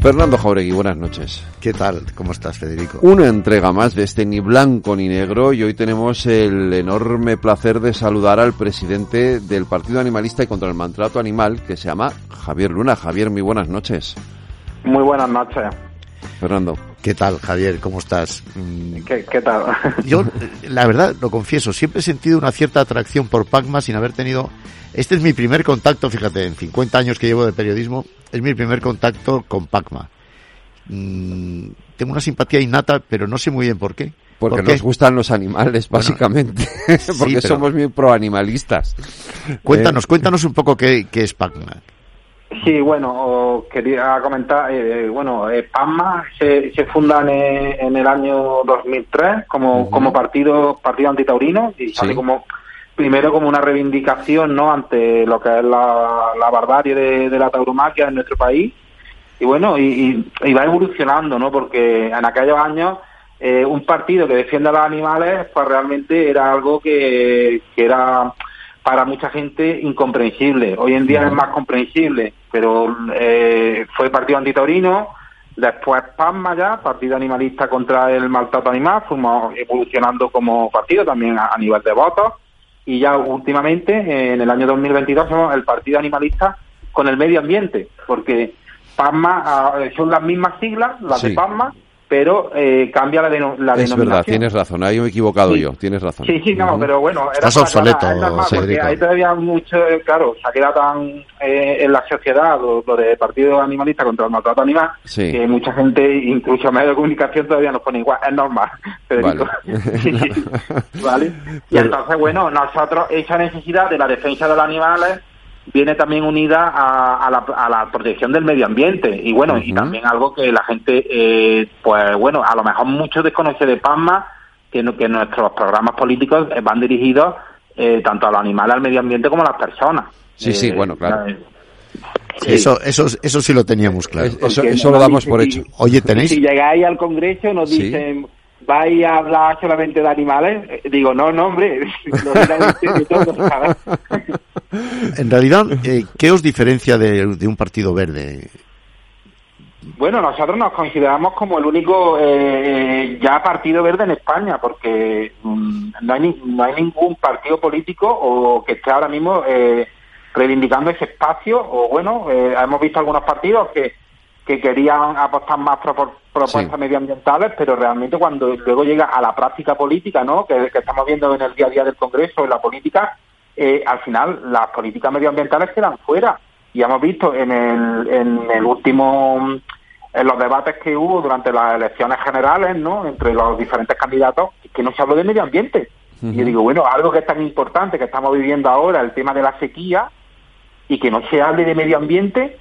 Fernando Jauregui, buenas noches. ¿Qué tal? ¿Cómo estás, Federico? Una entrega más de este ni blanco ni negro y hoy tenemos el enorme placer de saludar al presidente del Partido Animalista y contra el Maltrato Animal, que se llama Javier Luna. Javier, muy buenas noches. Muy buenas noches. Fernando. ¿Qué tal, Javier? ¿Cómo estás? ¿Qué, qué tal? Yo, la verdad, lo confieso, siempre he sentido una cierta atracción por Pacma sin haber tenido... Este es mi primer contacto, fíjate, en 50 años que llevo de periodismo, es mi primer contacto con Pacma. Mm, tengo una simpatía innata, pero no sé muy bien por qué. Porque ¿Por qué? nos gustan los animales, básicamente. Porque pero- somos muy proanimalistas. Cuéntanos, Eh, cuéntanos un poco qué, qué es Pacma. Sí, bueno, quería comentar, eh, bueno, eh, PASMA se, se funda en, eh, en el año 2003 como, como partido partido antitaurino y sale Sí. como primero como una reivindicación no ante lo que es la, la barbarie de, de la tauromaquia en nuestro país. Y bueno y, y- y va evolucionando no porque en aquellos años eh, un partido que defiende a los animales pues realmente era algo que, que era para mucha gente incomprensible. Hoy en día es más comprensible pero eh, fue partido antitaurino después PASMA ya partido animalista contra el maltrato animal fuimos evolucionando como partido también a, a nivel de votos y ya últimamente, eh, en el año 2022, somos el partido animalista con el medio ambiente, porque PASMA ah, son las mismas siglas, las Sí. de PASMA, pero eh, cambia la, deno- la Es denominación. verdad, tienes razón. Ahí me he equivocado Sí. yo, tienes razón. Sí, sí, no, pero bueno, era Estás obsoleto, es porque hay todavía mucho, claro, se ha quedado tan eh, en la sociedad lo, lo de partido animalista contra el maltrato animal, Sí. que mucha gente, incluso medios de comunicación, todavía nos pone igual, es normal, Federico. Vale. Sí, sí. ¿Vale? Y Pero- entonces, bueno, nosotros, esa necesidad de la defensa de los animales viene también unida a, a la, a la protección del medio ambiente y bueno y también algo que la gente eh, pues bueno a lo mejor mucho desconoce de PASMA que, no- que nuestros programas políticos eh, van dirigidos eh, tanto a los animales al medio ambiente como a las personas Sí, sí, Eh, bueno, claro. eh, sí. Eso, eso, eso sí lo teníamos claro. Es- Eso, eso lo damos dice por hecho. Oye, ¿tenéis? Si llegáis al Congreso nos Sí. dicen, ¿vais a hablar solamente de animales? Digo, no, no, hombre, lógicamente de todo, ¿sabes? En realidad, eh, ¿qué os diferencia de, de un partido verde? Bueno, nosotros nos consideramos como el único eh, ya partido verde en España, porque mm, no, hay ni- no hay ningún partido político o que esté ahora mismo eh, reivindicando ese espacio, o bueno, eh, hemos visto algunos partidos que, que querían apostar más por por propuestas Sí. medioambientales, pero realmente cuando luego llega a la práctica política, ¿no? que, que estamos viendo en el día a día del Congreso, en la política, eh, al final las políticas medioambientales quedan fuera. Y hemos visto en el, en el último, en los debates que hubo durante las elecciones generales, ¿no? Entre los diferentes candidatos, que no se habló de medio ambiente. Y yo digo, bueno, algo que es tan importante que estamos viviendo ahora, el tema de la sequía, y que no se hable de medio ambiente,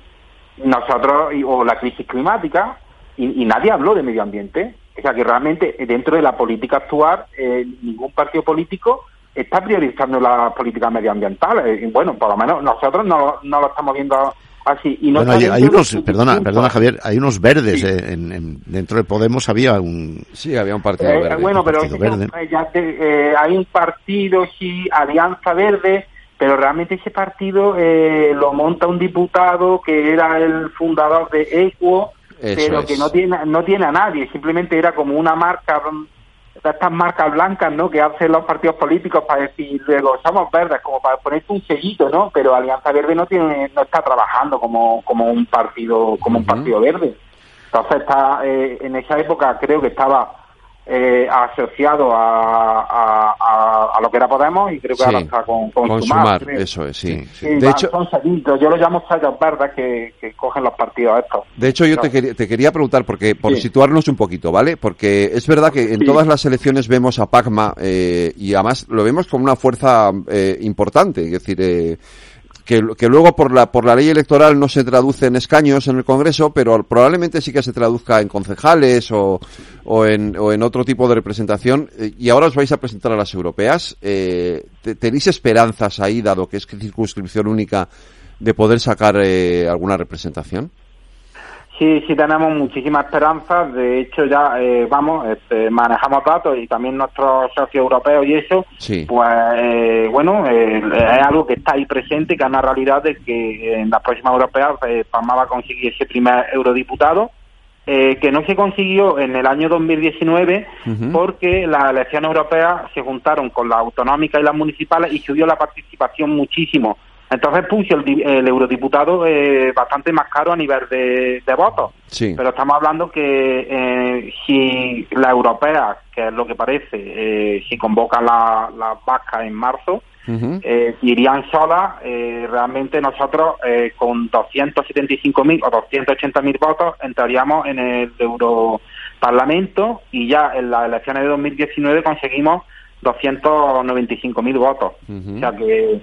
nosotros, y- o la crisis climática, y, y nadie habló de medio ambiente. O sea que realmente dentro de la política actual, eh, ningún partido político está priorizando las políticas medioambientales. Y bueno, por lo menos nosotros no, no lo estamos viendo así. Y no Bueno, hay, hay unos, perdona, perdona Javier, hay unos verdes eh, en- en- dentro de Podemos había un Sí, había un partido Eh, verde. bueno, pero Partido ese Verde. eh, ya te- eh, hay un partido, sí, Alianza Verde, pero realmente ese partido eh, lo monta un diputado que era el fundador de Equo, Eso pero es. que no tiene no tiene a nadie, simplemente era como una marca estas marcas blancas, ¿no? Que hacen los partidos políticos para decir luego somos verdes, como para ponerte un sellito, ¿no? Pero Alianza Verde no tiene no está trabajando como como un partido como un partido verde. Entonces está eh, en esa época creo que estaba eh, asociado a, a, a, a lo que era Podemos y creo que Sí, ahora está con, con, con Sumar, Sumar, eso es, sí. Sí, De hecho, son sellitos, yo los llamo sellos verdes que, que cogen los partidos estos. De hecho, yo te, No. quería, te quería preguntar, porque por Sí. situarnos un poquito, ¿vale? Porque es verdad que en todas las elecciones vemos a Pacma eh, y además lo vemos como una fuerza eh, importante, es decir, eh, que, que, luego por la, por la ley electoral no se traduce en escaños en el Congreso, pero probablemente sí que se traduzca en concejales o, o, en, o en otro tipo de representación. Eh, y ahora os vais a presentar a las europeas. Eh, ¿Tenéis esperanzas ahí, dado que es circunscripción única, de poder sacar eh, alguna representación? Sí, sí tenemos muchísimas esperanzas. De hecho, ya eh, vamos, este, manejamos datos y también nuestros socios europeos y eso. Pues eh, bueno, eh, es algo que está ahí presente, que es una realidad de que en las próximas europeas eh, Palma va a conseguir ese primer eurodiputado. que no se consiguió en el año 2019 porque las elecciones europeas se juntaron con las autonómicas y las municipales y subió la participación muchísimo. Entonces puso el, eurodiputado eh, bastante más caro a nivel de, votos. Sí. Pero estamos hablando que eh, si la europea, que es lo que parece, eh, si convoca las la vascas en marzo, irían solas, realmente nosotros con 275.000 o 280.000 votos entraríamos en el Europarlamento y ya en las elecciones de 2019 conseguimos 295.000 votos. O sea que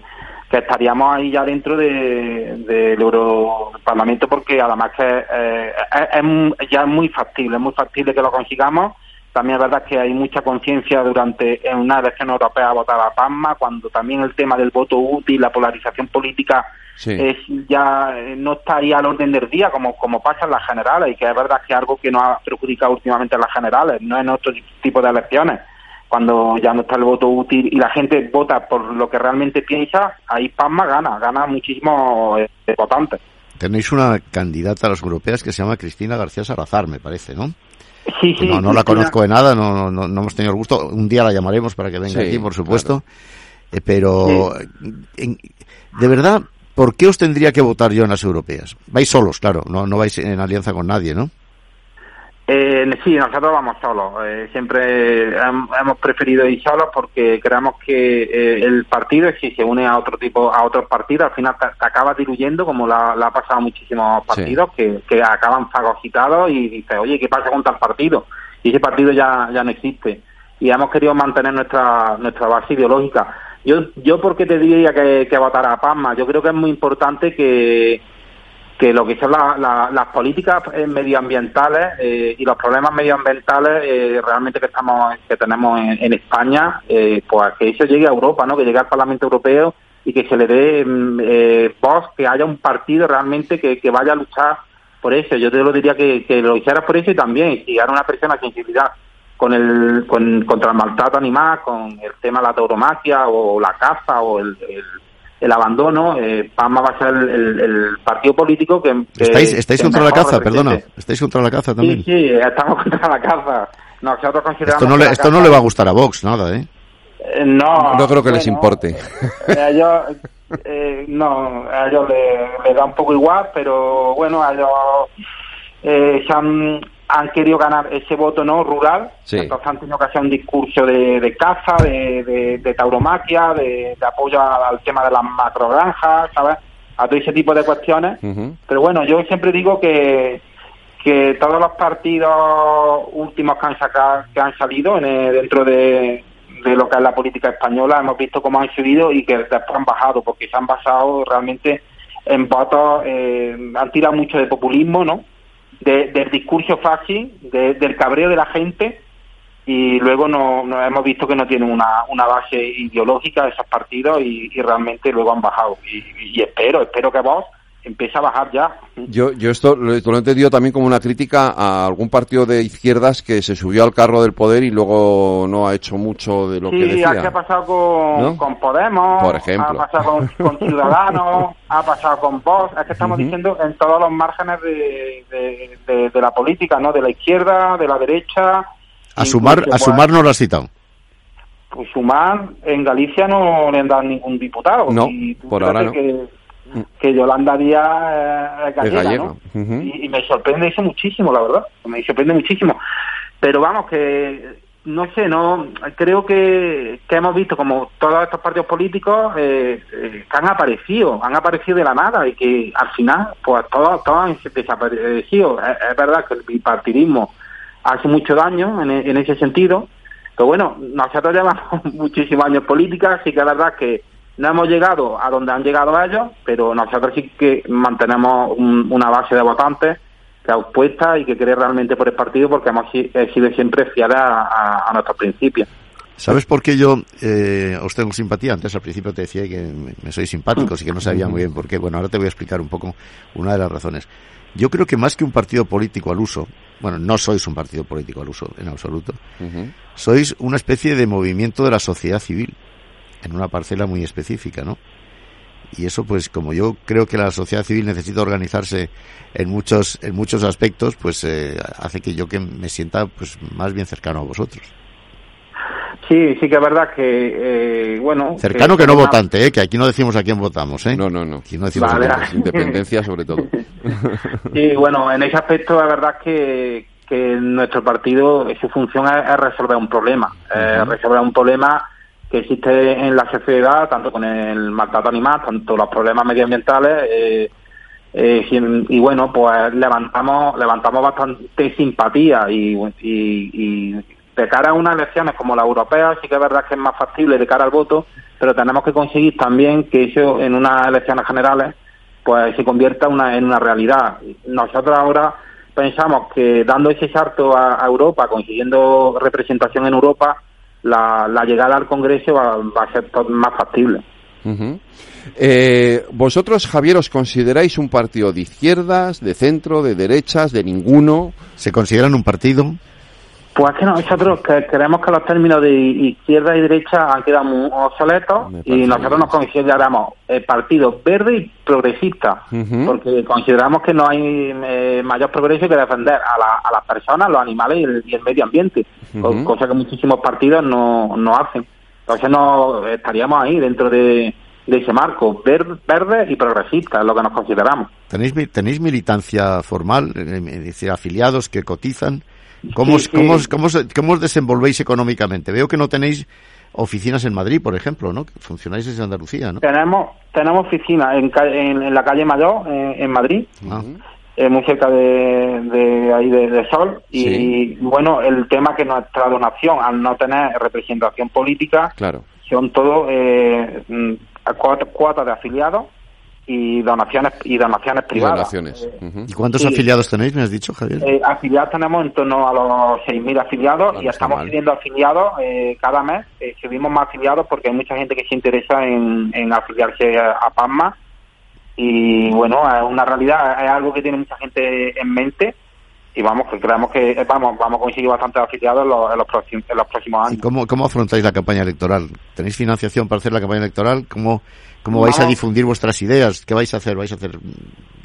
que estaríamos ahí ya dentro del de, Europarlamento porque además que eh, es, ya es muy factible, es muy factible que lo consigamos. También es verdad que hay mucha conciencia durante en una elección europea votar a PASMA, cuando también el tema del voto útil, la polarización política es, ya eh, no estaría al orden del día como, como pasa en las generales y que es verdad que es algo que nos ha perjudicado últimamente en las generales, no en otro tipo de elecciones cuando ya no está el voto útil y la gente vota por lo que realmente piensa, ahí Pasma gana, gana muchísimo eh, votantes. Tenéis una candidata a las europeas que se llama Cristina García Salazar, me parece, ¿no? Sí, sí. No, no la conozco de nada, no, no, no, hemos tenido el gusto. Un día la llamaremos para que venga aquí, por supuesto. Eh, pero, de verdad, ¿por qué os tendría que votar yo en las europeas? Vais solos, claro, no, no vais en alianza con nadie, ¿no? Eh, sí, nosotros vamos solos. Eh, siempre hemos preferido ir solos porque creemos que eh, el partido, si se une a otro tipo, a otros partidos, al final te, acaba diluyendo, como la, ha pasado a muchísimos partidos, que, acaban fagocitados y dices, oye, ¿qué pasa con tal partido? Y ese partido ya, ya no existe. Y hemos querido mantener nuestra, nuestra base ideológica. Yo, yo ¿por qué te diría que, que votar a Pasma? Yo creo que es muy importante que que lo que son las políticas eh, medioambientales eh, y los problemas medioambientales eh, realmente que estamos que tenemos en, España pues que eso llegue a Europa no que llegue al Parlamento Europeo y que se le dé mm, voz que haya un partido realmente que, vaya a luchar por eso. Yo te lo diría que, lo hicieras por eso y también si hay una persona sensibilidad con el con, contra el maltrato animal con el tema de la tauromaquia o la caza o el abandono, eh, PAMA va a ser el, partido político que... ¿Estáis, estáis contra la caza, perdona? ¿Estáis contra la caza también? Sí, sí, estamos contra la caza. Nosotros consideramos esto no, le, esto no le va a gustar a Vox, nada, ¿eh? eh no, no creo que les importe. A ellos, eh, no, a ellos les, da un poco igual, pero bueno, a ellos eh, se han han querido ganar ese voto no rural, entonces han tenido que hacer un discurso de, caza, de, de, tauromaquia, de, apoyo al tema de las macrogranjas, ¿sabes? A todo ese tipo de cuestiones. Pero bueno, yo siempre digo que, que todos los partidos últimos que han, sacado, que han salido dentro de, lo que es la política española, hemos visto cómo han subido y que después han bajado, porque se han basado realmente en votos, eh, han tirado mucho de populismo, ¿no? Del discurso fácil, del cabreo de la gente y luego no, hemos visto que no tienen una, una base ideológica esos partidos y, realmente luego han bajado. Y, espero, espero que vos empiece a bajar ya. Yo, yo esto lo, he entendido también como una crítica a algún partido de izquierdas que se subió al carro del poder y luego no ha hecho mucho de lo que decía. Sí, ha pasado con, con Podemos, Por ejemplo. ha pasado con, Ciudadanos, ha pasado con Vox, es que estamos diciendo en todos los márgenes de, de, la política, ¿no? De la izquierda, de la derecha. A sumar, a sumar no lo has citado. Pues sumar, en Galicia no le han dado ningún diputado. No, por ahora no que Yolanda Díaz es gallega, ¿no? y, me sorprende eso muchísimo, la verdad, me sorprende muchísimo. Pero vamos, que no sé, no creo que, que hemos visto como todos estos partidos políticos eh, eh, han aparecido, han aparecido de la nada y que al final, pues todos, todos han desaparecido. Es, verdad que el bipartidismo hace mucho daño en, ese sentido, pero bueno, nosotros llevamos muchísimos años políticas y que es verdad que no hemos llegado a donde han llegado ellos, pero nosotros sí que mantenemos una base de votantes que ha opuesta y que cree realmente por el partido porque hemos sido siempre fieles a, nuestros principios. ¿Sabes por qué yo eh, os tengo simpatía? Antes al principio te decía que me, soy simpático, y que no sabía muy bien por qué. Bueno, ahora te voy a explicar un poco una de las razones. Yo creo que más que un partido político al uso, bueno, no sois un partido político al uso en absoluto, sois una especie de movimiento de la sociedad civil en una parcela muy específica, ¿no? Y eso, pues, como yo creo que la sociedad civil necesita organizarse en muchos, en muchos aspectos, pues eh, hace que yo que me sienta, pues, más bien cercano a vosotros. Sí, sí que es verdad que, eh, bueno... Cercano que, no votante, ¿eh? que aquí no decimos a quién votamos, ¿eh? No, no, no. Aquí no decimos a Independencia sobre todo. sí, bueno, en ese aspecto es verdad que, que nuestro partido, su función es, resolver un problema. resolver un problema que existe en la sociedad, tanto con el maltrato animal, tanto los problemas medioambientales, eh, eh, y, bueno, pues levantamos levantamos bastante simpatía y, y, de cara a unas elecciones como la europea, sí que es verdad que es más factible de cara al voto, pero tenemos que conseguir también que eso en unas elecciones generales pues se convierta una, en una realidad. Nosotros ahora pensamos que dando ese salto a Europa, consiguiendo representación en Europa, la, llegada al Congreso va, a ser más factible. Eh, ¿Vosotros, Javier, os consideráis un partido de izquierdas, de centro, de derechas, de ninguno? ¿Se consideran un partido? Pues es que nosotros creemos que los términos de izquierda y derecha han quedado muy obsoletos y nosotros nos consideramos el partido verde y progresista, porque consideramos que no hay eh, mayor progreso que defender a, las personas, los animales y el, medio ambiente, cosa que muchísimos partidos no, no hacen. Entonces no estaríamos ahí dentro de, ese marco, verde, y progresista, es lo que nos consideramos. ¿Tenéis, tenéis militancia formal, decir, afiliados que cotizan? ¿Cómo, cómo, os desenvolvéis económicamente? Veo que no tenéis oficinas en Madrid, por ejemplo, ¿no? Funcionáis desde Andalucía, ¿no? Tenemos, tenemos oficinas en, en, la calle Mayor, en, Madrid, ah. eh, muy cerca de, ahí de, Sol. Y, bueno, el tema que nuestra donación, al no tener representación política, claro. son todos eh, mm, cuotas de afiliados y donaciones y donaciones privadas. ¿Y cuántos afiliados tenéis, me has dicho, Javier? Eh, afiliados tenemos en torno a los 6.000 afiliados y estamos pidiendo afiliados eh, cada mes. Eh, subimos más afiliados porque hay mucha gente que se interesa en, afiliarse a, PASMA y bueno, es una realidad, es algo que tiene mucha gente en mente y vamos, que creemos que eh, vamos, vamos a conseguir bastantes afiliados en los, en los, próximos, en los próximos años. ¿Y cómo, cómo afrontáis la campaña electoral? ¿Tenéis financiación para hacer la campaña electoral? ¿Cómo, ¿Cómo vais a difundir vuestras ideas? ¿Qué vais a hacer? ¿Vais a hacer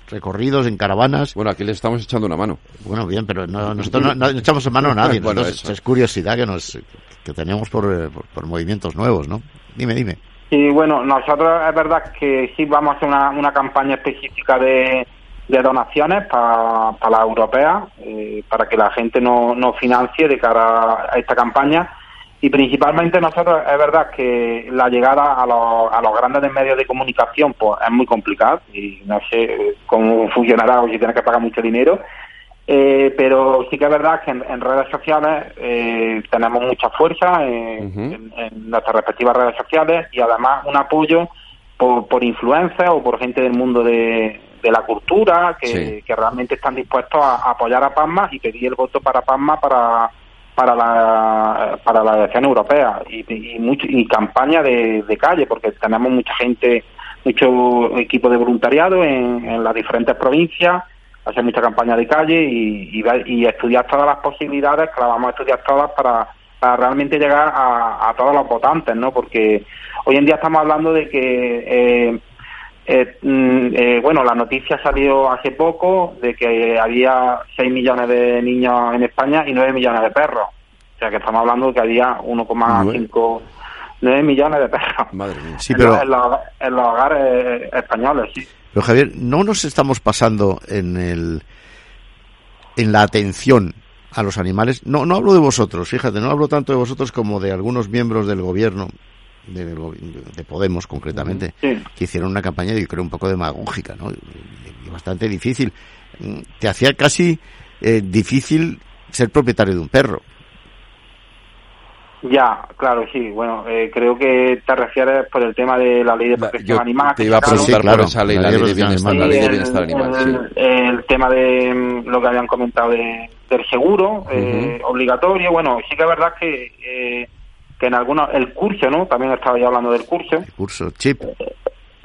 recorridos en caravanas? Bueno, aquí les estamos echando una mano. Bueno, bien, pero nosotros no, echamos en mano a nadie. bueno, es curiosidad que nos que tenemos por, por, movimientos nuevos, ¿no? Dime, dime. Sí, bueno, nosotros es verdad que sí vamos a hacer una, una campaña específica de, de donaciones para la europea, eh, para que la gente no, no financie de cara a esta campaña y principalmente nosotros es verdad que la llegada a los, a los grandes medios de comunicación pues es muy complicada y no sé cómo funcionará o si tienes que pagar mucho dinero. Eh, pero sí que es verdad que en, redes sociales eh, tenemos mucha fuerza en, nuestras respectivas redes sociales y además un apoyo por, por influencia o por gente del mundo de, la cultura que, que realmente están dispuestos a, apoyar a Pasma y pedir el voto para Pasma para para la, para la elección europea y, y, y campaña de, calle, porque tenemos mucha gente, mucho equipo de voluntariado en, las diferentes provincias, hacer mucha campaña de calle y, y, estudiar todas las posibilidades, que las vamos a estudiar todas para, para realmente llegar a, todos los votantes, ¿no? Porque hoy en día estamos hablando de que eh, eh, mm, eh, bueno, la noticia salió hace poco de que había 6 millones de niños en España y 9 millones de perros. O sea que estamos hablando de que había 1,5 9 millones de perros. Sí, pero... en, los, hogares españoles, sí. Pero Javier, no nos estamos pasando en el en la atención a los animales. No, no hablo de vosotros, fíjate, no hablo tanto de vosotros como de algunos miembros del gobierno de, Podemos concretamente, que hicieron una campaña, yo creo, un poco demagógica, ¿no? Y bastante difícil. Te hacía casi eh, difícil ser propietario de un perro. Ya, claro, sí. Bueno, eh, creo que te refieres por el tema de la ley de protección Yo animal. te iba a preguntar Sí, claro. por esa ley, la La ley de bienestar, la animal. ley de el, bienestar animal, sí. el- el tema de mm, lo que habían comentado de, del seguro eh, obligatorio. Bueno, sí que es verdad que, eh, que en algunos, el curso, ¿no? También estaba ya hablando del curso. Curso chip.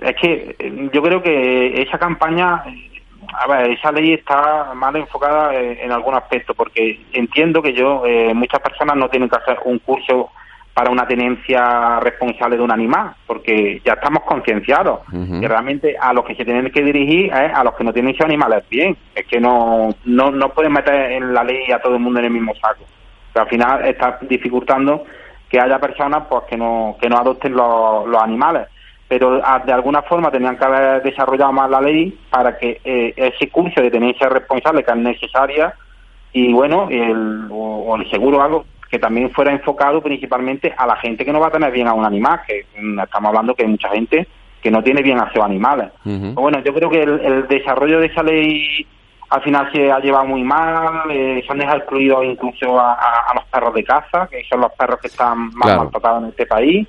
Es que eh, yo creo que esa campaña, eh, a ver, esa ley está mal enfocada eh, en algún aspecto, porque entiendo que yo, eh, muchas personas no tienen que hacer un curso para una tenencia responsable de un animal, porque ya estamos concienciados Ujú. que realmente a los que se tienen que dirigir es a los que no tienen esos animales bien. Es que no, no, no pueden meter en la ley a todo el mundo en el mismo saco. Que al final está dificultando que haya personas pues que no, que no adopten los, los animales. Pero a- de alguna forma tenían que haber desarrollado más la ley para que eh, ese curso de tenencia responsable que es necesaria y bueno, el, o, o el seguro algo que también fuera enfocado principalmente a la gente que no va a tener bien a un animal, que mm, estamos hablando que hay mucha gente que no tiene bien a sus animales. Ujú. Bueno, yo creo que el, el desarrollo de esa ley al final se ha llevado muy mal, eh, se han dejado excluidos incluso a, a- a los perros de caza, que son los perros que están más Claro. maltratados en este país,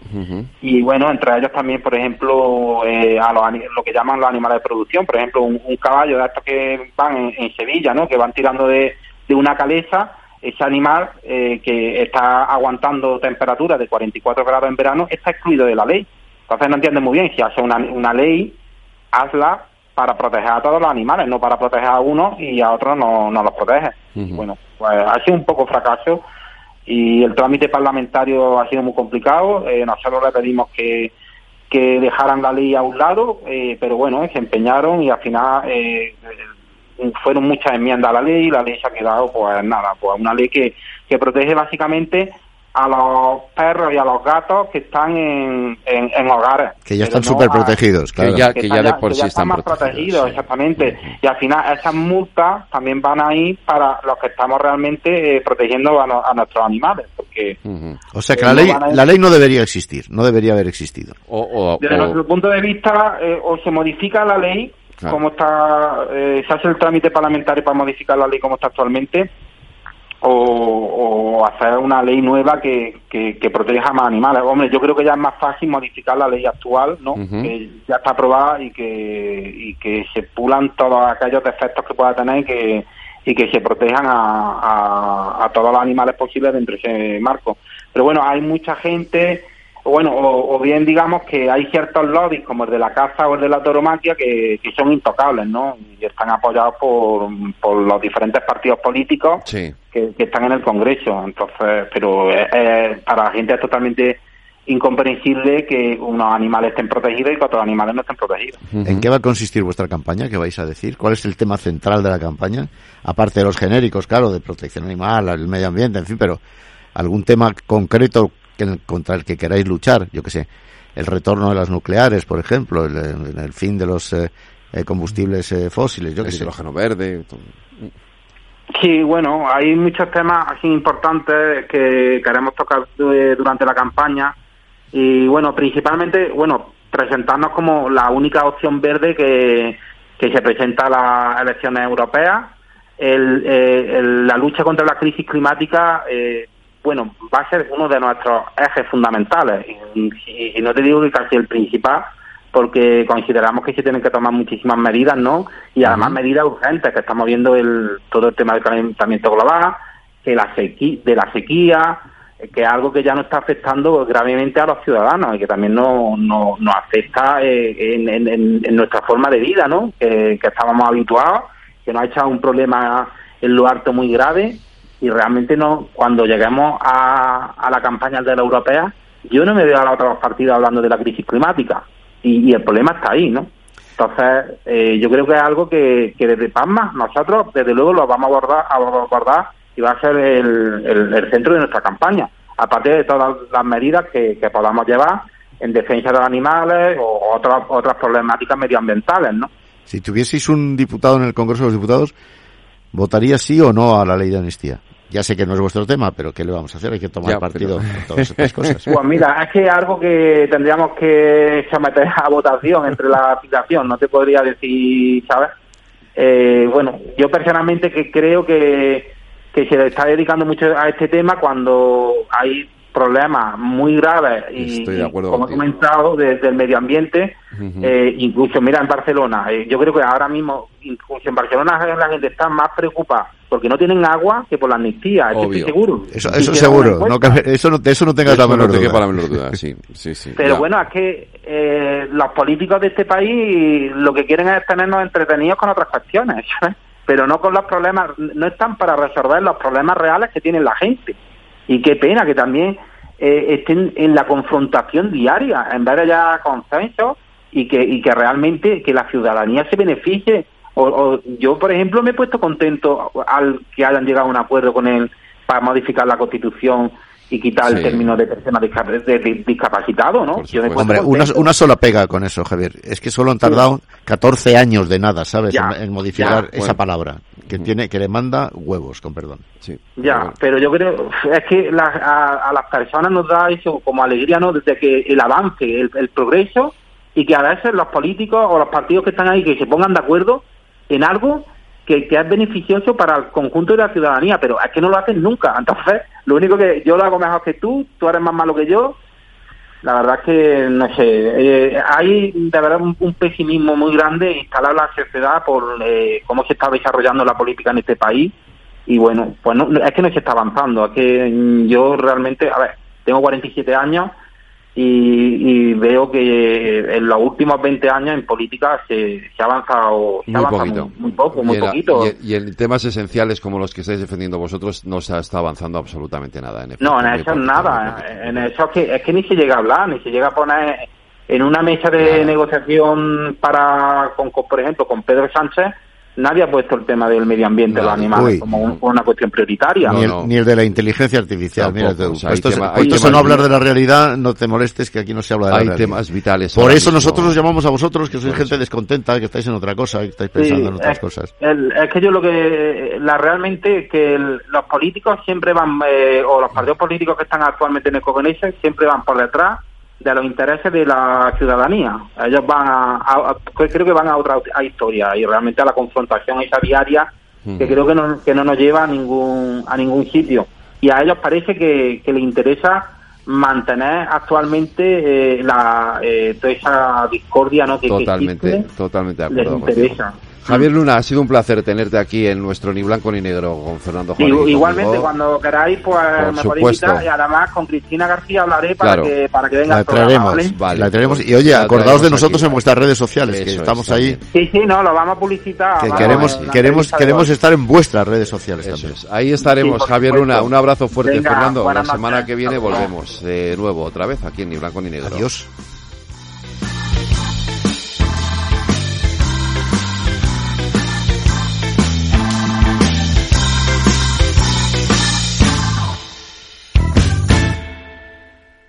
y bueno, entre ellos también, por ejemplo, eh, a los, lo que llaman los animales de producción, por ejemplo, un, un caballo de estos que van en, en Sevilla, ¿no? que van tirando de, de una caleza, ese animal eh, que está aguantando temperaturas de 44 grados en verano está excluido de la ley. Entonces no entiende muy bien si hace una, una ley, hazla para proteger a todos los animales, no para proteger a unos y a otros no, no los protege. Bueno, pues ha sido un poco fracaso y el trámite parlamentario ha sido muy complicado. Eh, nosotros le pedimos que, que dejaran la ley a un lado, eh, pero bueno, se empeñaron y al final eh, eh, fueron muchas enmiendas a la ley y la ley se ha quedado, pues nada, pues una ley que, que protege básicamente a los perros y a los gatos que están en, en, en hogares. Que ya están no súper protegidos, claro. ya- que están de por que sí están más protegidos, protegidos, sí. exactamente. Y al final esas multas también van a ir para los que estamos realmente eh, protegiendo a, no- a nuestros animales, porque Ujú. O sea que Eh, la ley, a- la ley no debería existir, no debería haber existido. O, o- desde o- nuestro punto de vista eh, o se modifica la ley Claro. como está, eh, se hace el trámite parlamentario para modificar la ley como está actualmente, o, o hacer una ley nueva que, que, que proteja más animales. Hombre, yo creo que ya es más fácil modificar la ley actual, ¿no? Que ya está aprobada y que, y que se pulan todos aquellos defectos que pueda tener y que, y que se protejan a, a, a todos los animales posibles dentro de ese marco. Pero bueno, hay mucha gente, o bueno, o, o bien digamos que hay ciertos lobbies como el de la caza o el de la tauromaquia que, que son intocables, ¿no? Y están apoyados por, por los diferentes partidos políticos Sí. que, que están en el Congreso. Entonces, pero eh, para la gente es totalmente incomprensible que unos animales estén protegidos y que otros animales no estén protegidos. ¿En qué va a consistir vuestra campaña? ¿Qué vais a decir? ¿Cuál es el tema central de la campaña? Aparte de los genéricos, claro, de protección animal, el medio ambiente, en fin, pero algún tema concreto que- contra el que queráis luchar, yo qué sé, el retorno de las nucleares, por ejemplo, el, el- el fin de los eh, eh, combustibles eh, fósiles, yo El qué sé. hidrógeno verde. todo. Sí, bueno, hay muchos temas así importantes que queremos tocar eh, durante la campaña y bueno, principalmente, bueno, presentarnos como la única opción verde que, que se presenta a las elecciones europeas. El, eh, el- la lucha contra la crisis climática, eh, bueno, va a ser uno de nuestros ejes fundamentales y, y- y no te digo que casi el principal, porque consideramos que se tienen que tomar muchísimas medidas, ¿no? Y además medidas urgentes, que estamos viendo el, todo el tema del calentamiento global, que la sequía, de la sequía, que es algo que ya nos está afectando gravemente a los ciudadanos y que también nos no, nos afecta eh, en, en- en- nuestra forma de vida, ¿no? Que, que estábamos habituados, que nos ha echado un problema en lo alto muy grave y realmente no cuando lleguemos a, a la campaña de la europea, yo no me veo a los otros partidos hablando de la crisis climática y, y el problema está ahí, ¿no? Entonces, eh, yo creo que es algo que, que desde Pasma nosotros, desde luego, lo vamos a abordar, a abordar y va a ser el, el- el centro de nuestra campaña, aparte de todas las medidas que, que podamos llevar en defensa de los animales o otras otras problemáticas medioambientales, ¿no? Si tuvieseis un diputado en el Congreso de los Diputados, ¿votaría sí o no a la ley de amnistía? Ya sé que no es vuestro tema, pero ¿qué le vamos a hacer? Hay que tomar Ya, partido pero- con todas estas cosas. Pues mira, es que algo que tendríamos que someter a votación entre la aplicación, no te podría decir, ¿sabes? Eh, bueno, yo personalmente que creo que, que se le está dedicando mucho a este tema cuando hay problemas muy graves y, Estoy de acuerdo como he comentado, desde el medio ambiente, eh, incluso mira en Barcelona, eh, yo creo que ahora mismo, incluso en Barcelona la gente está más preocupada porque no tienen agua que por la amnistía, eso Obvio. estoy seguro. Eso, eso que seguro, no, eso no, de eso no tengas la Eso menor duda. la menor duda, sí, sí, sí. Pero ya. bueno, es que eh, los políticos de este país lo que quieren es tenernos entretenidos con otras cuestiones, ¿sabes? pero no con los problemas, no están para resolver los problemas reales que tiene la gente. Y qué pena que también eh, estén en la confrontación diaria, en vez de ya consenso y que, y que realmente que la ciudadanía se beneficie. O, o yo, por ejemplo, me he puesto contento al que hayan llegado a un acuerdo con él para modificar la Constitución y quitar el Sí. término de persona discapacitado, ¿no? Yo me Hombre, una, una sola pega con eso, Javier. Es que solo han tardado 14 años de nada, ¿sabes? Ya, en, en modificar ya, esa bueno. palabra. Que tiene, que le manda huevos, con perdón. Sí. Ya, pero yo creo, es que la- a, a las personas nos da eso como alegría, ¿no? Desde que el avance, el, el progreso, y que a veces los políticos o los partidos que están ahí que se pongan de acuerdo en algo que, que es beneficioso para el conjunto de la ciudadanía, pero es que no lo hacen nunca. Entonces, lo único que yo lo hago mejor que tú, tú eres más malo que yo. La verdad es que, no sé, eh, hay de verdad un, pesimismo muy grande instalado en la sociedad por eh, cómo se está desarrollando la política en este país y bueno, pues no- es que no se está avanzando, es que mm, yo realmente, a ver, tengo 47 años y, y veo que en los últimos 20 años en política se, se ha avanzado, se Muy avanza poquito. muy, muy poco, muy y, poquito. y- en temas esenciales como los que estáis defendiendo vosotros no se está avanzando absolutamente nada. En efecto, No, en eso nada, en eso es que, es que ni se llega a hablar, ni se llega a poner en una mesa de Nada. negociación para, con, con, por ejemplo, con Pedro Sánchez, nadie ha puesto el tema del medio ambiente, los animales, Uy. como un- una cuestión prioritaria. ni, el, no. ni el de la inteligencia artificial. Mira tú. o sea, Puestos- hay tema- hay puestos a temas no hablar de la realidad, no te molestes que aquí no se habla de la Hay realidad. temas vitales. Por eso mismo. nosotros os llamamos a vosotros, que sois gente eso. descontenta, que estáis en otra cosa, que estáis Sí, pensando en otras es, cosas. el- es que yo lo que la realmente que el- los políticos siempre van eh, o los partidos políticos que están actualmente en el Congreso siempre van por detrás de los intereses de la ciudadanía. Ellos van a, a- a- creo que van a otra a historia y realmente a la confrontación esa diaria que creo que no, que no nos lleva a ningún a ningún sitio. Y a ellos parece que, que les interesa mantener actualmente eh, la eh, toda esa discordia no que, que Totalmente, existe, totalmente de acuerdo interesa. Javier Luna, ha sido un placer tenerte aquí en nuestro Ni Blanco ni Negro con Fernando Juan. Igualmente, cuando queráis, pues Por me podéis invitar y además con Cristina García hablaré para Claro. que para que venga La traeremos, ¿vale? Vale, la traeremos. Y oye, la acordaos de nosotros aquí. en vuestras redes sociales, que es, estamos ahí. Sí, sí, no, lo vamos a publicitar. Que vamos, queremos, queremos, queremos estar en vuestras redes sociales Eso también. es. Ahí estaremos, Sí, Javier supuesto. Luna. Un abrazo fuerte, Venga, Fernando. La semana noches. que viene volvemos de nuevo, otra vez, aquí en Ni Blanco ni Negro. Adiós.